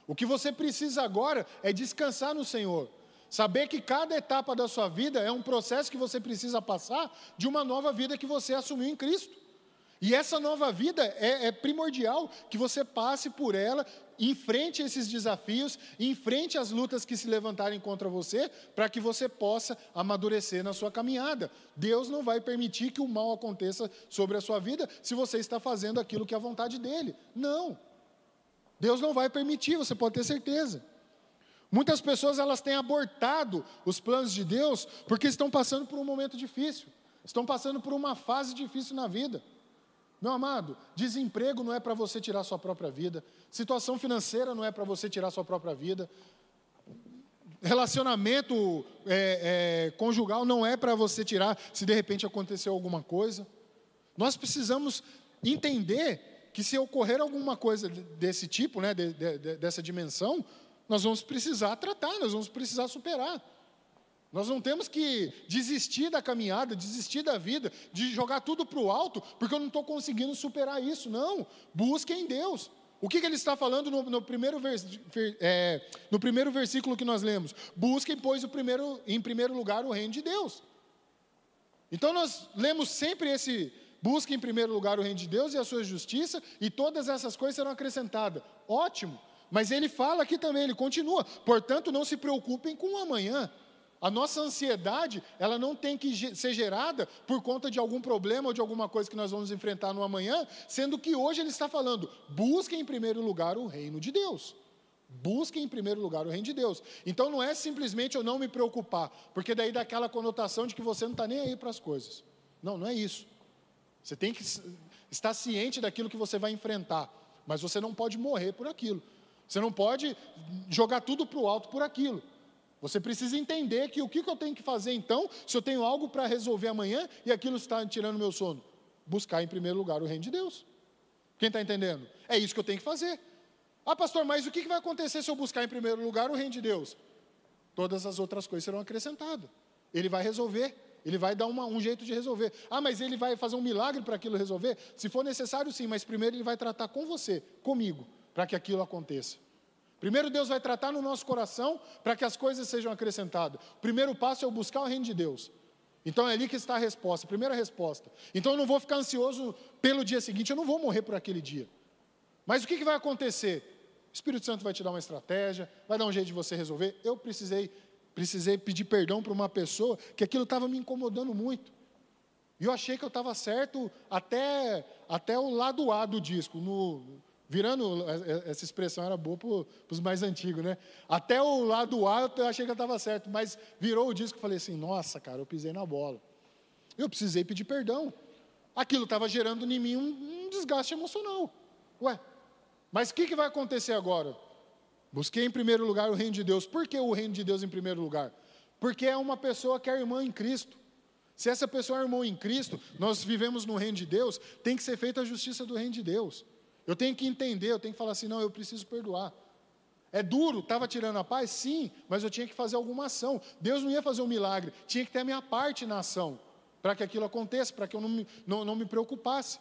O que você precisa agora é descansar no Senhor. Saber que cada etapa da sua vida é um processo que você precisa passar de uma nova vida que você assumiu em Cristo. E essa nova vida é, é primordial que você passe por ela, enfrente esses desafios, enfrente as lutas que se levantarem contra você, para que você possa amadurecer na sua caminhada. Deus não vai permitir que o mal aconteça sobre a sua vida se você está fazendo aquilo que é a vontade dele. Não. Deus não vai permitir, você pode ter certeza. Muitas pessoas elas têm abortado os planos de Deus porque estão passando por um momento difícil, estão passando por uma fase difícil na vida. Meu amado, desemprego não é para você tirar sua própria vida, situação financeira não é para você tirar sua própria vida, relacionamento é, é, conjugal não é para você tirar se de repente aconteceu alguma coisa. Nós precisamos entender que se ocorrer alguma coisa desse tipo, né, de, de, dessa dimensão, nós vamos precisar tratar, nós vamos precisar superar. Nós não temos que desistir da caminhada, desistir da vida, de jogar tudo para o alto, porque eu não estou conseguindo superar isso. Não, busque em Deus. O que, que ele está falando no, no primeiro vers, é, no primeiro versículo que nós lemos? Busquem, pois, o primeiro, em primeiro lugar o reino de Deus. Então nós lemos sempre esse, Busque em primeiro lugar o reino de Deus e a sua justiça, e todas essas coisas serão acrescentadas. Ótimo. Mas ele fala aqui também, ele continua. Portanto, não se preocupem com o amanhã. A nossa ansiedade, ela não tem que ser gerada por conta de algum problema ou de alguma coisa que nós vamos enfrentar no amanhã, sendo que hoje ele está falando: busquem em primeiro lugar o reino de Deus. Busquem em primeiro lugar o reino de Deus. Então não é simplesmente eu não me preocupar, porque daí dá aquela conotação de que você não está nem aí para as coisas. Não, não é isso. Você tem que estar ciente daquilo que você vai enfrentar, mas você não pode morrer por aquilo. Você não pode jogar tudo para o alto por aquilo. Você precisa entender que o que eu tenho que fazer então, se eu tenho algo para resolver amanhã e aquilo está tirando meu sono? Buscar em primeiro lugar o reino de Deus. Quem está entendendo? É isso que eu tenho que fazer. Ah, pastor, mas o que vai acontecer se eu buscar em primeiro lugar o reino de Deus? Todas as outras coisas serão acrescentadas. Ele vai resolver. Ele vai dar uma, um jeito de resolver. Ah, mas ele vai fazer um milagre para aquilo resolver? Se for necessário, sim, mas primeiro ele vai tratar com você, comigo, para que aquilo aconteça. Primeiro Deus vai tratar no nosso coração para que as coisas sejam acrescentadas. O primeiro passo é o buscar o reino de Deus. Então é ali que está a resposta, a primeira resposta. Então eu não vou ficar ansioso pelo dia seguinte, eu não vou morrer por aquele dia. Mas o que, que vai acontecer? O Espírito Santo vai te dar uma estratégia, vai dar um jeito de você resolver. Eu precisei Precisei pedir perdão para uma pessoa que aquilo estava me incomodando muito. E eu achei que eu estava certo até, até o lado A do disco. No, virando, essa expressão era boa para os mais antigos, né? Até o lado A eu achei que eu estava certo, mas virou o disco e falei assim: nossa, cara, eu pisei na bola. Eu precisei pedir perdão. Aquilo estava gerando em mim um, um desgaste emocional. Ué, mas o que, que vai acontecer agora? Busquei em primeiro lugar o reino de Deus. Por que o reino de Deus em primeiro lugar? Porque é uma pessoa que é irmã em Cristo. Se essa pessoa é irmão em Cristo, nós vivemos no reino de Deus, tem que ser feita a justiça do reino de Deus. Eu tenho que entender, eu tenho que falar assim: não, eu preciso perdoar. É duro, estava tirando a paz? Sim, mas eu tinha que fazer alguma ação. Deus não ia fazer um milagre, tinha que ter a minha parte na ação, para que aquilo aconteça, para que eu não me, não, não me preocupasse.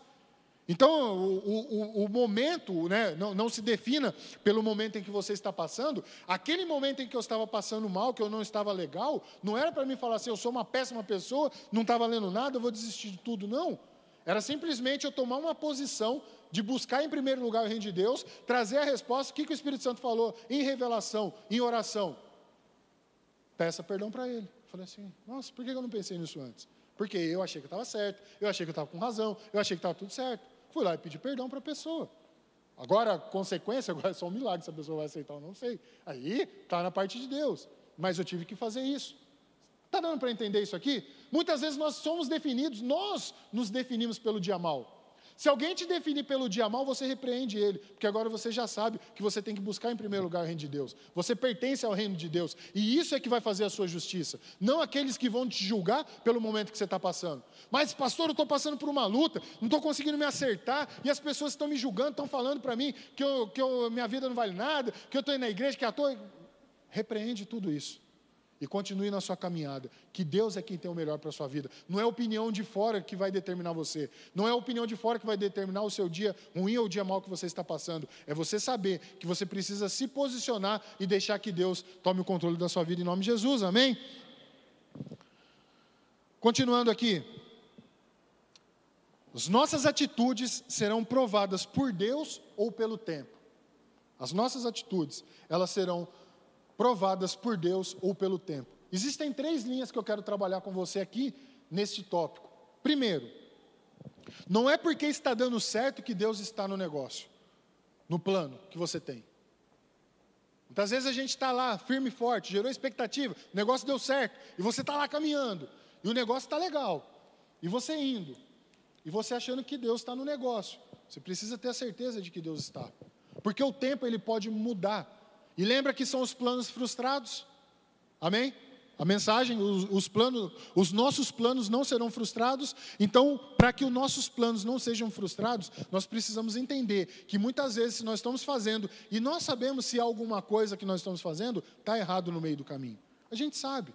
Então, o, o, o momento, né, não, não, se defina pelo momento em que você está passando. Aquele momento em que eu estava passando mal, que eu não estava legal, não era para mim falar assim, eu sou uma péssima pessoa, não está valendo nada, eu vou desistir de tudo, não. Era simplesmente eu tomar uma posição de buscar em primeiro lugar o reino de Deus, trazer a resposta, o que, que o Espírito Santo falou em revelação, em oração. Peça perdão para ele. Eu falei assim, nossa, por que eu não pensei nisso antes? Porque eu achei que eu estava certo, eu achei que eu estava com razão, eu achei que estava tudo certo. Fui lá e pedi perdão para a pessoa. Agora, consequência, agora é só um milagre se a pessoa vai aceitar ou não sei. Aí está na parte de Deus. Mas eu tive que fazer isso. Está dando para entender isso aqui? Muitas vezes nós somos definidos, nós nos definimos pelo dia mal. Se alguém te definir pelo dia mal, você repreende ele, porque agora você já sabe que você tem que buscar em primeiro lugar o reino de Deus. Você pertence ao reino de Deus, e isso é que vai fazer a sua justiça, não aqueles que vão te julgar pelo momento que você está passando. Mas, pastor, eu estou passando por uma luta, não estou conseguindo me acertar, e as pessoas estão me julgando, estão falando para mim que, eu, que eu, minha vida não vale nada, que eu estou indo na igreja, que eu estou. Repreende tudo isso e continue na sua caminhada, que Deus é quem tem o melhor para a sua vida. Não é a opinião de fora que vai determinar você, não é a opinião de fora que vai determinar o seu dia ruim ou o dia mal que você está passando. É você saber que você precisa se posicionar e deixar que Deus tome o controle da sua vida em nome de Jesus. Amém? Continuando aqui. As nossas atitudes serão provadas por Deus ou pelo tempo. As nossas atitudes, elas serão provadas por Deus ou pelo tempo. Existem três linhas que eu quero trabalhar com você aqui neste tópico. Primeiro, não é porque está dando certo que Deus está no negócio, no plano que você tem. Muitas vezes a gente está lá, firme e forte, gerou expectativa, o negócio deu certo, e você está lá caminhando, e o negócio está legal, e você indo, e você achando que Deus está no negócio. Você precisa ter a certeza de que Deus está, porque o tempo ele pode mudar. E lembra que são os planos frustrados? Amém? A mensagem, os, os, planos, os nossos planos não serão frustrados. Então, para que os nossos planos não sejam frustrados, nós precisamos entender que muitas vezes, se nós estamos fazendo e nós sabemos se alguma coisa que nós estamos fazendo está errado no meio do caminho, a gente sabe.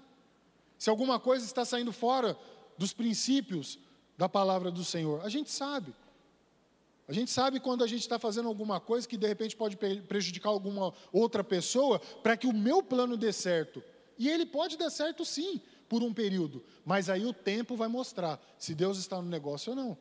Se alguma coisa está saindo fora dos princípios da palavra do Senhor, a gente sabe. A gente sabe quando a gente está fazendo alguma coisa que de repente pode prejudicar alguma outra pessoa para que o meu plano dê certo. E ele pode dar certo sim, por um período, mas aí o tempo vai mostrar se Deus está no negócio ou não.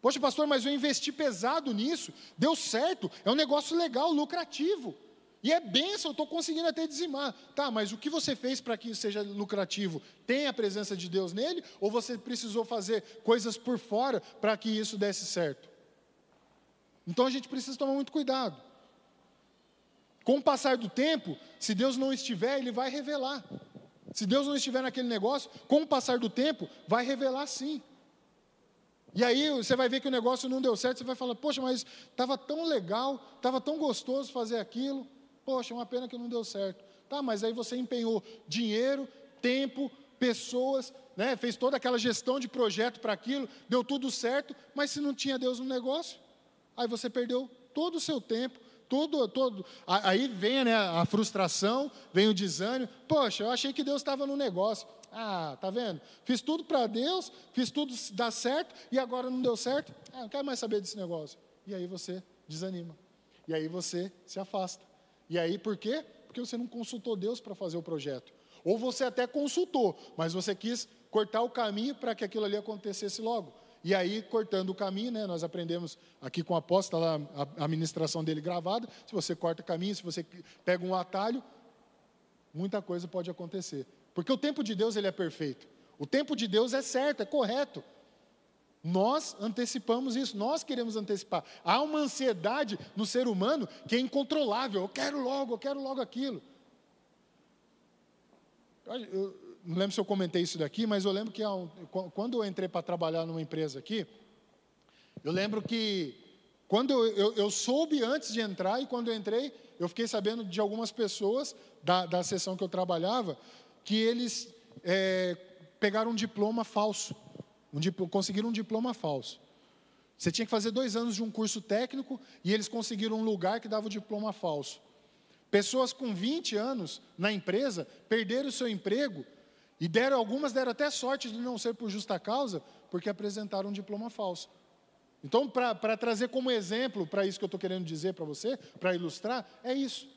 Poxa, pastor, mas eu investi pesado nisso, deu certo, é um negócio legal, lucrativo. E é benção, estou conseguindo até dizimar. Tá, mas o que você fez para que seja lucrativo? Tem a presença de Deus nele? Ou você precisou fazer coisas por fora para que isso desse certo? Então a gente precisa tomar muito cuidado. Com o passar do tempo, se Deus não estiver, Ele vai revelar. Se Deus não estiver naquele negócio, com o passar do tempo, vai revelar sim. E aí você vai ver que o negócio não deu certo, você vai falar, poxa, mas estava tão legal, estava tão gostoso fazer aquilo, poxa, uma pena que não deu certo. Tá, mas aí você empenhou dinheiro, tempo, pessoas, né, fez toda aquela gestão de projeto para aquilo, deu tudo certo, mas se não tinha Deus no negócio, aí você perdeu todo o seu tempo, todo, todo. Aí vem né, a frustração, vem o desânimo. Poxa, eu achei que Deus estava no negócio. Ah, tá vendo? Fiz tudo para Deus, fiz tudo dar certo e agora não deu certo. Ah, não quero mais saber desse negócio. E aí você desanima. E aí você se afasta. E aí por quê? Porque você não consultou Deus para fazer o projeto. Ou você até consultou, mas você quis cortar o caminho para que aquilo ali acontecesse logo. E aí, cortando o caminho, né, nós aprendemos aqui com a apóstola a, a administração dele gravada. Se você corta o caminho, se você pega um atalho, muita coisa pode acontecer. Porque o tempo de Deus ele é perfeito. O tempo de Deus é certo, é correto. Nós antecipamos isso, nós queremos antecipar. Há uma ansiedade no ser humano que é incontrolável. Eu quero logo, eu quero logo aquilo. Eu não lembro se eu comentei isso daqui, mas eu lembro que quando eu entrei para trabalhar numa empresa aqui, eu lembro que quando eu, eu, soube antes de entrar e quando eu entrei, eu fiquei sabendo de algumas pessoas da, da sessão que eu trabalhava que eles é, pegaram um diploma falso, um, conseguiram um diploma falso. Você tinha que fazer dois anos de um curso técnico e eles conseguiram um lugar que dava o diploma falso. Pessoas com 20 anos na empresa perderam o seu emprego e deram algumas deram até sorte de não ser por justa causa, porque apresentaram um diploma falso. Então, para trazer como exemplo para isso que eu estou querendo dizer para você, para ilustrar, é isso.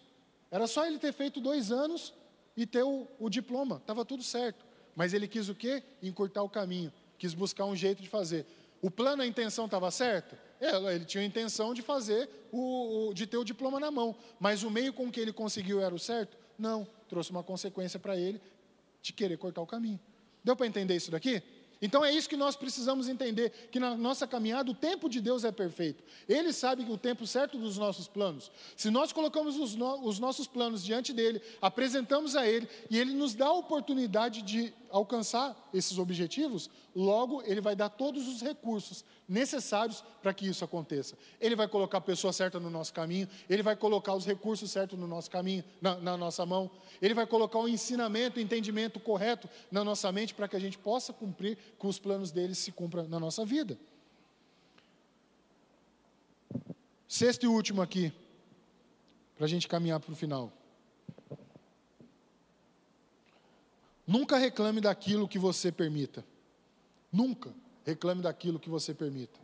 Era só ele ter feito dois anos e ter o, o diploma, estava tudo certo. Mas ele quis o quê? Encurtar o caminho, quis buscar um jeito de fazer. O plano, a intenção estava certa? É, ele tinha a intenção de fazer, o, o, de ter o diploma na mão. Mas o meio com que ele conseguiu era o certo? Não, trouxe uma consequência para ele de querer cortar o caminho. Deu para entender isso daqui? Então é isso que nós precisamos entender, que na nossa caminhada o tempo de Deus é perfeito. Ele sabe o tempo certo dos nossos planos. Se nós colocamos os, no, os nossos planos diante dele, apresentamos a ele e ele nos dá a oportunidade de alcançar esses objetivos, logo ele vai dar todos os recursos necessários para que isso aconteça. Ele vai colocar a pessoa certa no nosso caminho, ele vai colocar os recursos certos no nosso caminho, na, na nossa mão, ele vai colocar o ensinamento, o entendimento correto na nossa mente para que a gente possa cumprir com os planos dele se cumpra na nossa vida. Sexto e último aqui, para a gente caminhar para o final. Nunca reclame daquilo que você permita. Nunca reclame daquilo que você permita.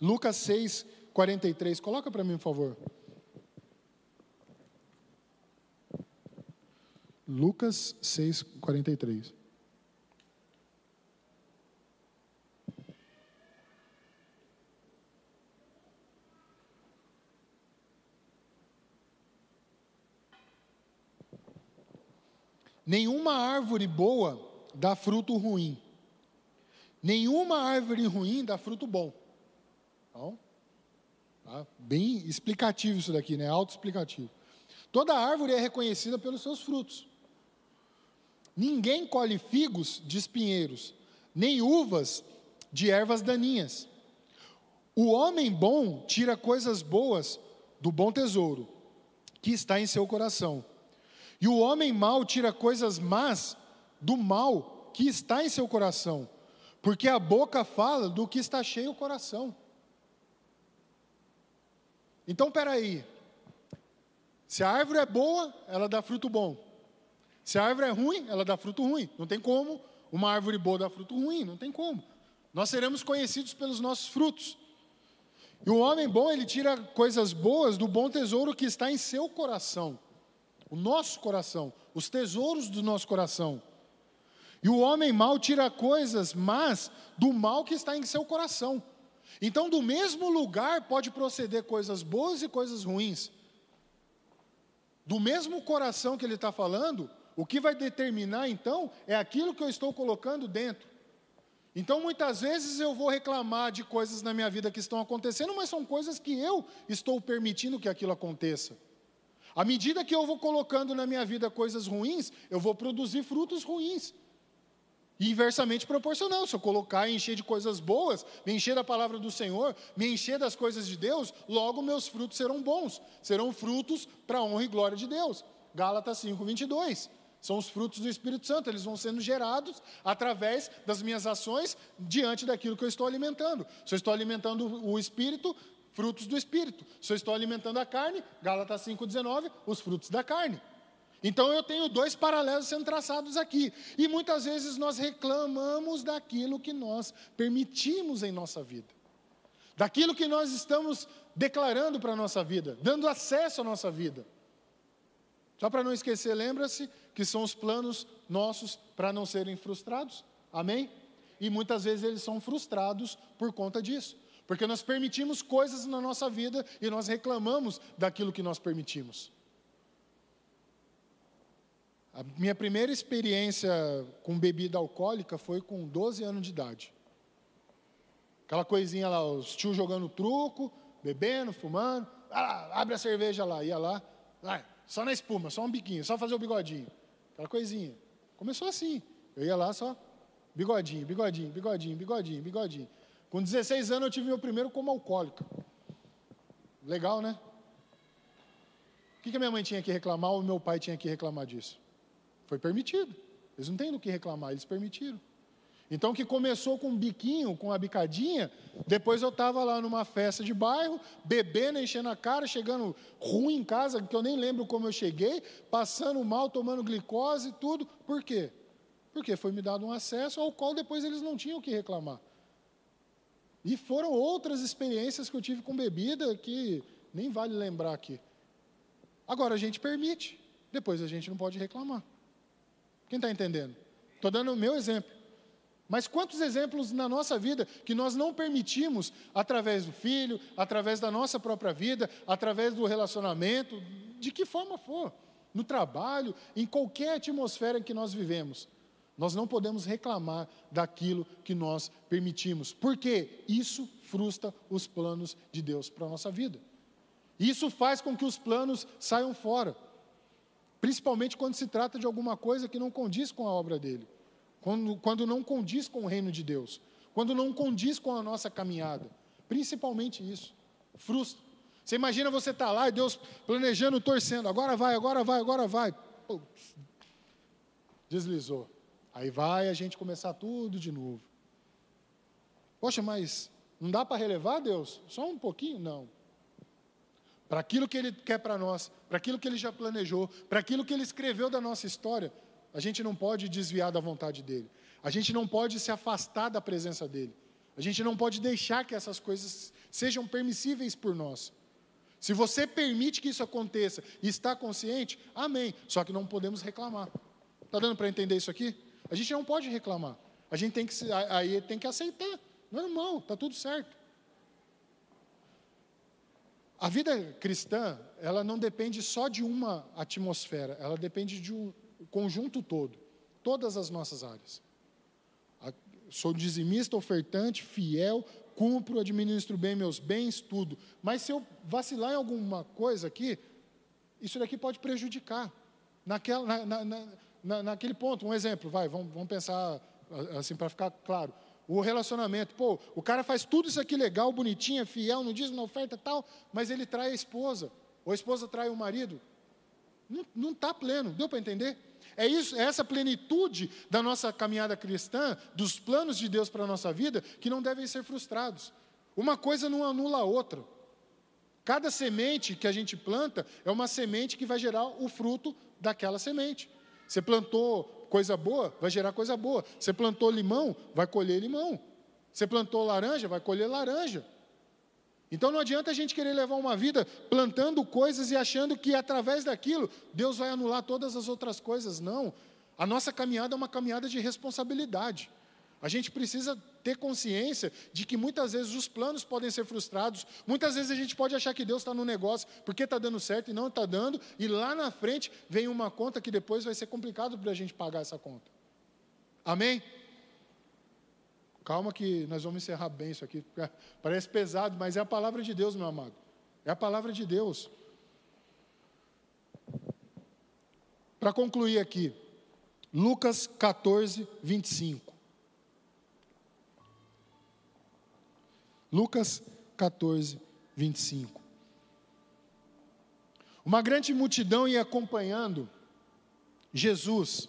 Lucas 6, 43. Coloca para mim, por favor. Lucas 6, 43. Nenhuma árvore boa dá fruto ruim. Nenhuma árvore ruim dá fruto bom. Então, tá? bem explicativo isso daqui, né? Autoexplicativo. Toda árvore é reconhecida pelos seus frutos. Ninguém colhe figos de espinheiros, nem uvas de ervas daninhas. O homem bom tira coisas boas do bom tesouro que está em seu coração e o homem mau tira coisas más do mal que está em seu coração, porque a boca fala do que está cheio o coração. Então, peraí. Se a árvore é boa, ela dá fruto bom. Se a árvore é ruim, ela dá fruto ruim. Não tem como uma árvore boa dar fruto ruim, não tem como. Nós seremos conhecidos pelos nossos frutos. E o homem bom, ele tira coisas boas do bom tesouro que está em seu coração o nosso coração, os tesouros do nosso coração. E o homem mau tira coisas más do mal que está em seu coração. Então, do mesmo lugar pode proceder coisas boas e coisas ruins. Do mesmo coração que ele está falando, o que vai determinar então é aquilo que eu estou colocando dentro. Então, muitas vezes eu vou reclamar de coisas na minha vida que estão acontecendo, mas são coisas que eu estou permitindo que aquilo aconteça. À medida que eu vou colocando na minha vida coisas ruins, eu vou produzir frutos ruins. E inversamente proporcional. Se eu colocar e encher de coisas boas, me encher da palavra do Senhor, me encher das coisas de Deus, logo meus frutos serão bons. Serão frutos para a honra e glória de Deus. Gálatas 5, 22. São os frutos do Espírito Santo, eles vão sendo gerados através das minhas ações diante daquilo que eu estou alimentando. Se eu estou alimentando o Espírito, frutos do Espírito. Se eu estou alimentando a carne, Gálatas 5,19, os frutos da carne. Então eu tenho dois paralelos sendo traçados aqui. E muitas vezes nós reclamamos daquilo que nós permitimos em nossa vida. Daquilo que nós estamos declarando para a nossa vida, dando acesso à nossa vida. Só para não esquecer, lembra-se que são os planos nossos para não serem frustrados. Amém? E muitas vezes eles são frustrados por conta disso. Porque nós permitimos coisas na nossa vida e nós reclamamos daquilo que nós permitimos. A minha primeira experiência com bebida alcoólica foi com 12 anos de idade. Aquela coisinha lá, os tios jogando truco, bebendo, fumando. Ah, abre a cerveja lá, ia lá. Ah, só na espuma, só um biquinho, só fazer o bigodinho. Aquela coisinha. Começou assim. Eu ia lá só, bigodinho, bigodinho, bigodinho, bigodinho, bigodinho. Com 16 anos eu tive meu primeiro como alcoólico. Legal, né? O que, que minha mãe tinha que reclamar ou meu pai tinha que reclamar disso? Foi permitido. Eles não têm do que reclamar, eles permitiram. Então, que começou com um biquinho, com a bicadinha, depois eu estava lá numa festa de bairro, bebendo, enchendo a cara, chegando ruim em casa, que eu nem lembro como eu cheguei, passando mal, tomando glicose e tudo. Por quê? Porque foi me dado um acesso ao qual depois eles não tinham o que reclamar. E foram outras experiências que eu tive com bebida que nem vale lembrar aqui. Agora a gente permite, depois a gente não pode reclamar. Quem está entendendo? Estou dando o meu exemplo. Mas quantos exemplos na nossa vida que nós não permitimos, através do filho, através da nossa própria vida, através do relacionamento, de que forma for, no trabalho, em qualquer atmosfera em que nós vivemos, nós não podemos reclamar daquilo que nós permitimos, porque isso frustra os planos de Deus para a nossa vida. Isso faz com que os planos saiam fora, principalmente quando se trata de alguma coisa que não condiz com a obra dele quando, quando não condiz com o reino de Deus, quando não condiz com a nossa caminhada. Principalmente isso. Frustra. Você imagina você estar tá lá e Deus planejando, torcendo, agora vai, agora vai, agora vai. Deslizou. Aí vai a gente começar tudo de novo. Poxa, mas não dá para relevar Deus? Só um pouquinho? Não. Para aquilo que Ele quer para nós, para aquilo que Ele já planejou, para aquilo que Ele escreveu da nossa história, a gente não pode desviar da vontade dele. A gente não pode se afastar da presença dele. A gente não pode deixar que essas coisas sejam permissíveis por nós. Se você permite que isso aconteça e está consciente, amém. Só que não podemos reclamar. Está dando para entender isso aqui? A gente não pode reclamar. A gente tem que, aí tem que aceitar. Normal, está tudo certo. A vida cristã, ela não depende só de uma atmosfera, ela depende de um, conjunto todo, todas as nossas áreas. Sou dizimista, ofertante, fiel, cumpro, administro bem meus bens, tudo. Mas se eu vacilar em alguma coisa aqui, isso daqui pode prejudicar. Naquela, na, na, na, naquele ponto, um exemplo, vai, vamos, vamos pensar assim para ficar claro. O relacionamento, pô, o cara faz tudo isso aqui legal, bonitinho, é fiel, não diz na oferta tal, mas ele trai a esposa, ou a esposa trai o marido. Não está pleno, deu para entender? É isso, é essa plenitude da nossa caminhada cristã, dos planos de Deus para a nossa vida, que não devem ser frustrados. Uma coisa não anula a outra. Cada semente que a gente planta é uma semente que vai gerar o fruto daquela semente. Você plantou coisa boa, vai gerar coisa boa. Você plantou limão, vai colher limão. Você plantou laranja, vai colher laranja. Então não adianta a gente querer levar uma vida plantando coisas e achando que através daquilo Deus vai anular todas as outras coisas. Não. A nossa caminhada é uma caminhada de responsabilidade. A gente precisa ter consciência de que muitas vezes os planos podem ser frustrados, muitas vezes a gente pode achar que Deus está no negócio porque está dando certo e não está dando, e lá na frente vem uma conta que depois vai ser complicado para a gente pagar essa conta. Amém? Calma que nós vamos encerrar bem isso aqui. Parece pesado, mas é a palavra de Deus, meu amado. É a palavra de Deus. Para concluir aqui, Lucas 14, 25. Lucas 14, 25. Uma grande multidão ia acompanhando Jesus.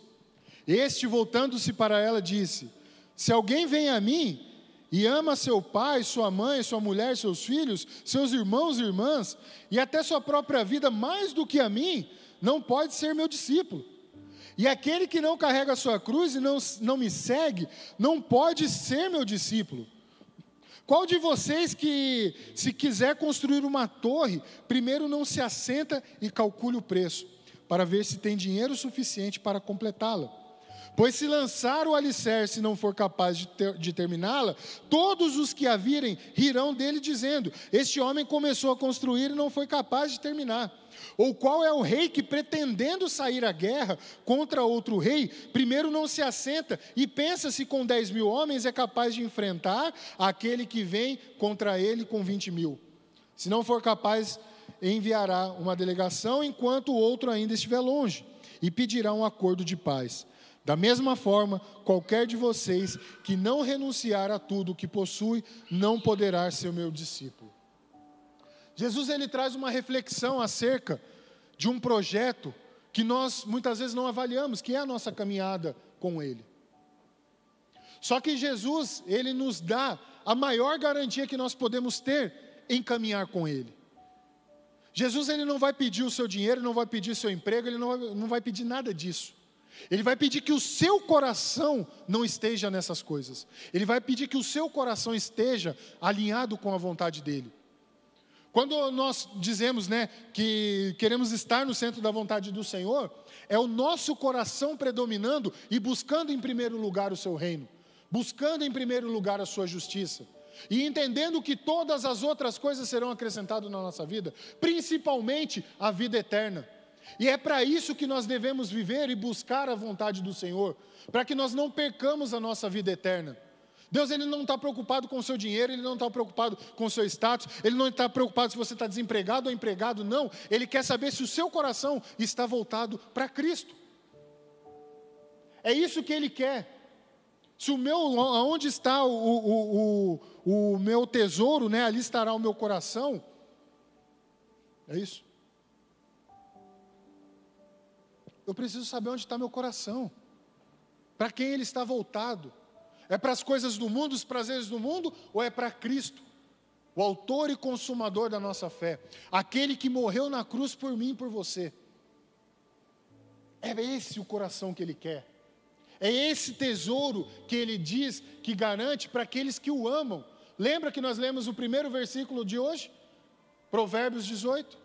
Este, voltando-se para ela, disse: se alguém vem a mim e ama seu pai, sua mãe, sua mulher, seus filhos, seus irmãos e irmãs, e até sua própria vida mais do que a mim, não pode ser meu discípulo. E aquele que não carrega a sua cruz e não, não me segue, não pode ser meu discípulo. Qual de vocês que, se quiser construir uma torre, primeiro não se assenta e calcule o preço, para ver se tem dinheiro suficiente para completá-la? Pois se lançar o alicerce e não for capaz de, ter, de terminá-la, todos os que a virem rirão dele, dizendo: Este homem começou a construir e não foi capaz de terminar. Ou qual é o rei que, pretendendo sair à guerra contra outro rei, primeiro não se assenta e pensa se com 10 mil homens é capaz de enfrentar aquele que vem contra ele com 20 mil? Se não for capaz, enviará uma delegação enquanto o outro ainda estiver longe e pedirá um acordo de paz. Da mesma forma, qualquer de vocês que não renunciar a tudo o que possui, não poderá ser meu discípulo. Jesus ele traz uma reflexão acerca de um projeto que nós muitas vezes não avaliamos, que é a nossa caminhada com ele. Só que Jesus, ele nos dá a maior garantia que nós podemos ter em caminhar com ele. Jesus ele não vai pedir o seu dinheiro, não vai pedir o seu emprego, ele não vai, não vai pedir nada disso. Ele vai pedir que o seu coração não esteja nessas coisas. Ele vai pedir que o seu coração esteja alinhado com a vontade dele. Quando nós dizemos, né, que queremos estar no centro da vontade do Senhor, é o nosso coração predominando e buscando em primeiro lugar o seu reino, buscando em primeiro lugar a sua justiça. E entendendo que todas as outras coisas serão acrescentadas na nossa vida, principalmente a vida eterna. E é para isso que nós devemos viver e buscar a vontade do Senhor, para que nós não percamos a nossa vida eterna. Deus ele não está preocupado com o seu dinheiro, ele não está preocupado com o seu status, ele não está preocupado se você está desempregado ou empregado, não. Ele quer saber se o seu coração está voltado para Cristo. É isso que ele quer. Se o meu, onde está o, o, o, o meu tesouro, né, ali estará o meu coração. É isso. Eu preciso saber onde está meu coração. Para quem ele está voltado? É para as coisas do mundo, os prazeres do mundo, ou é para Cristo, o autor e consumador da nossa fé, aquele que morreu na cruz por mim e por você? É esse o coração que ele quer. É esse tesouro que ele diz que garante para aqueles que o amam. Lembra que nós lemos o primeiro versículo de hoje? Provérbios 18.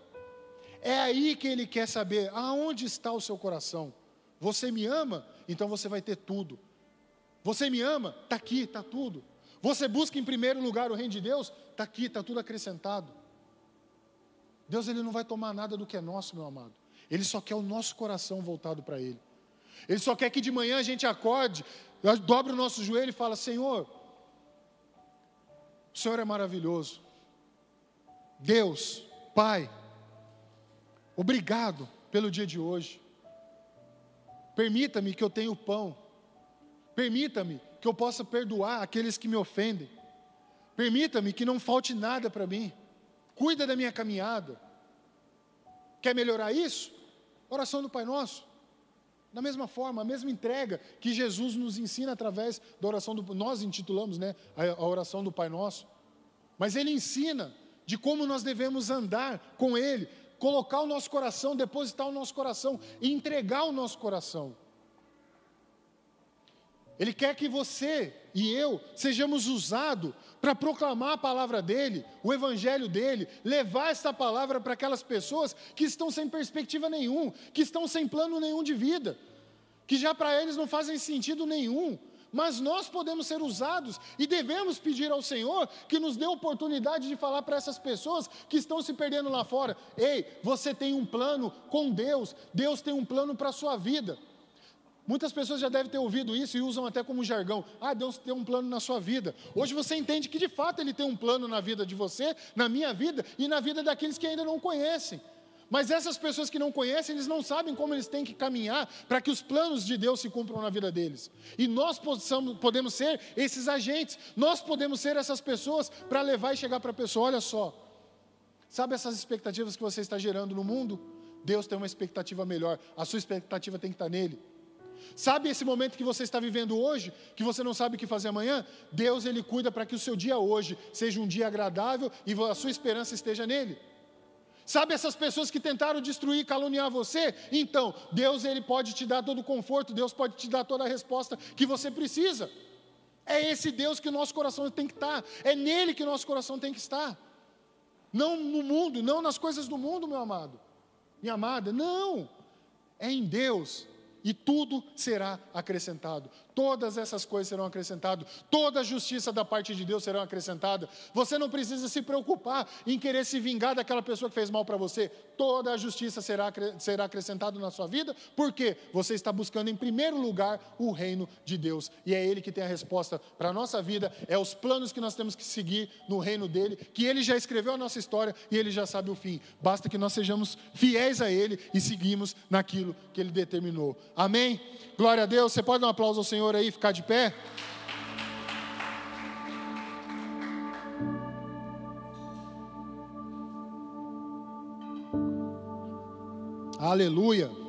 É aí que ele quer saber aonde está o seu coração. Você me ama? Então você vai ter tudo. Você me ama? Está aqui, está tudo. Você busca em primeiro lugar o reino de Deus? Está aqui, está tudo acrescentado. Deus ele não vai tomar nada do que é nosso, meu amado. Ele só quer o nosso coração voltado para Ele. Ele só quer que de manhã a gente acorde, dobre o nosso joelho e fala: Senhor, o Senhor é maravilhoso. Deus, Pai, Obrigado pelo dia de hoje. Permita-me que eu tenha o pão. Permita-me que eu possa perdoar aqueles que me ofendem. Permita-me que não falte nada para mim. Cuida da minha caminhada. Quer melhorar isso? Oração do Pai Nosso. Da mesma forma, a mesma entrega que Jesus nos ensina através da oração do nós intitulamos, né, a oração do Pai Nosso. Mas ele ensina de como nós devemos andar com ele, colocar o nosso coração, depositar o nosso coração e entregar o nosso coração. Ele quer que você e eu sejamos usados para proclamar a palavra dele, o evangelho dele, levar essa palavra para aquelas pessoas que estão sem perspectiva nenhum, que estão sem plano nenhum de vida, que já para eles não fazem sentido nenhum, mas nós podemos ser usados e devemos pedir ao Senhor que nos dê oportunidade de falar para essas pessoas que estão se perdendo lá fora: ei, você tem um plano com Deus, Deus tem um plano para a sua vida. Muitas pessoas já devem ter ouvido isso e usam até como jargão: ah, Deus tem um plano na sua vida. Hoje você entende que de fato Ele tem um plano na vida de você, na minha vida e na vida daqueles que ainda não conhecem. Mas essas pessoas que não conhecem, eles não sabem como eles têm que caminhar para que os planos de Deus se cumpram na vida deles. E nós possamos, podemos ser esses agentes, nós podemos ser essas pessoas para levar e chegar para a pessoa: olha só, sabe essas expectativas que você está gerando no mundo? Deus tem uma expectativa melhor, a sua expectativa tem que estar nele. Sabe esse momento que você está vivendo hoje, que você não sabe o que fazer amanhã? Deus ele cuida para que o seu dia hoje seja um dia agradável e a sua esperança esteja nele. Sabe essas pessoas que tentaram destruir, caluniar você? Então, Deus ele pode te dar todo o conforto, Deus pode te dar toda a resposta que você precisa. É esse Deus que o nosso coração tem que estar, é nele que o nosso coração tem que estar. Não no mundo, não nas coisas do mundo, meu amado. Minha amada, não. É em Deus. E tudo será acrescentado. Todas essas coisas serão acrescentadas, toda a justiça da parte de Deus será acrescentada. Você não precisa se preocupar em querer se vingar daquela pessoa que fez mal para você. Toda a justiça será, será acrescentada na sua vida, porque você está buscando em primeiro lugar o reino de Deus. E é Ele que tem a resposta para a nossa vida, é os planos que nós temos que seguir no reino dele, que Ele já escreveu a nossa história e Ele já sabe o fim. Basta que nós sejamos fiéis a Ele e seguimos naquilo que Ele determinou. Amém? Glória a Deus. Você pode dar um aplauso ao Aí, ficar de pé? Aleluia.